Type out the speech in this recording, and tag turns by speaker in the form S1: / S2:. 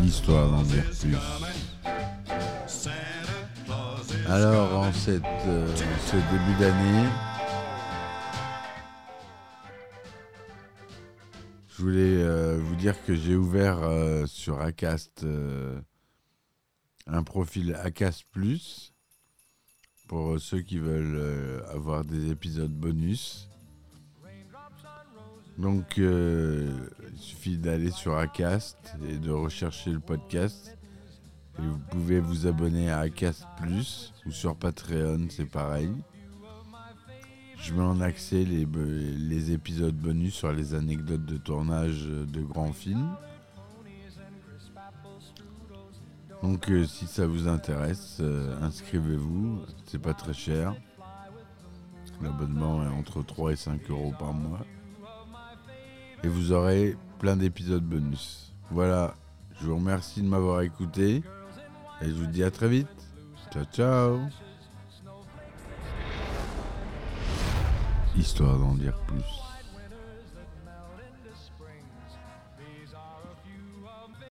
S1: L'histoire d'en. Alors, en cette, euh, ce début d'année, je voulais euh, vous dire que j'ai ouvert euh, sur Acast un profil Acast Plus pour ceux qui veulent avoir des épisodes bonus. Donc, euh, il suffit d'aller sur Acast et de rechercher le podcast. Et vous pouvez vous abonner à Acast Plus ou sur Patreon, c'est pareil. Je mets en accès les, épisodes bonus sur les anecdotes de tournage de grands films. Donc euh, si ça vous intéresse, euh, inscrivez-vous, c'est pas très cher. L'abonnement est entre 3 et 5 euros par mois. Et vous aurez plein d'épisodes bonus. Voilà, je vous remercie de m'avoir écouté et je vous dis à très vite. Ciao ciao Histoire d'en dire plus.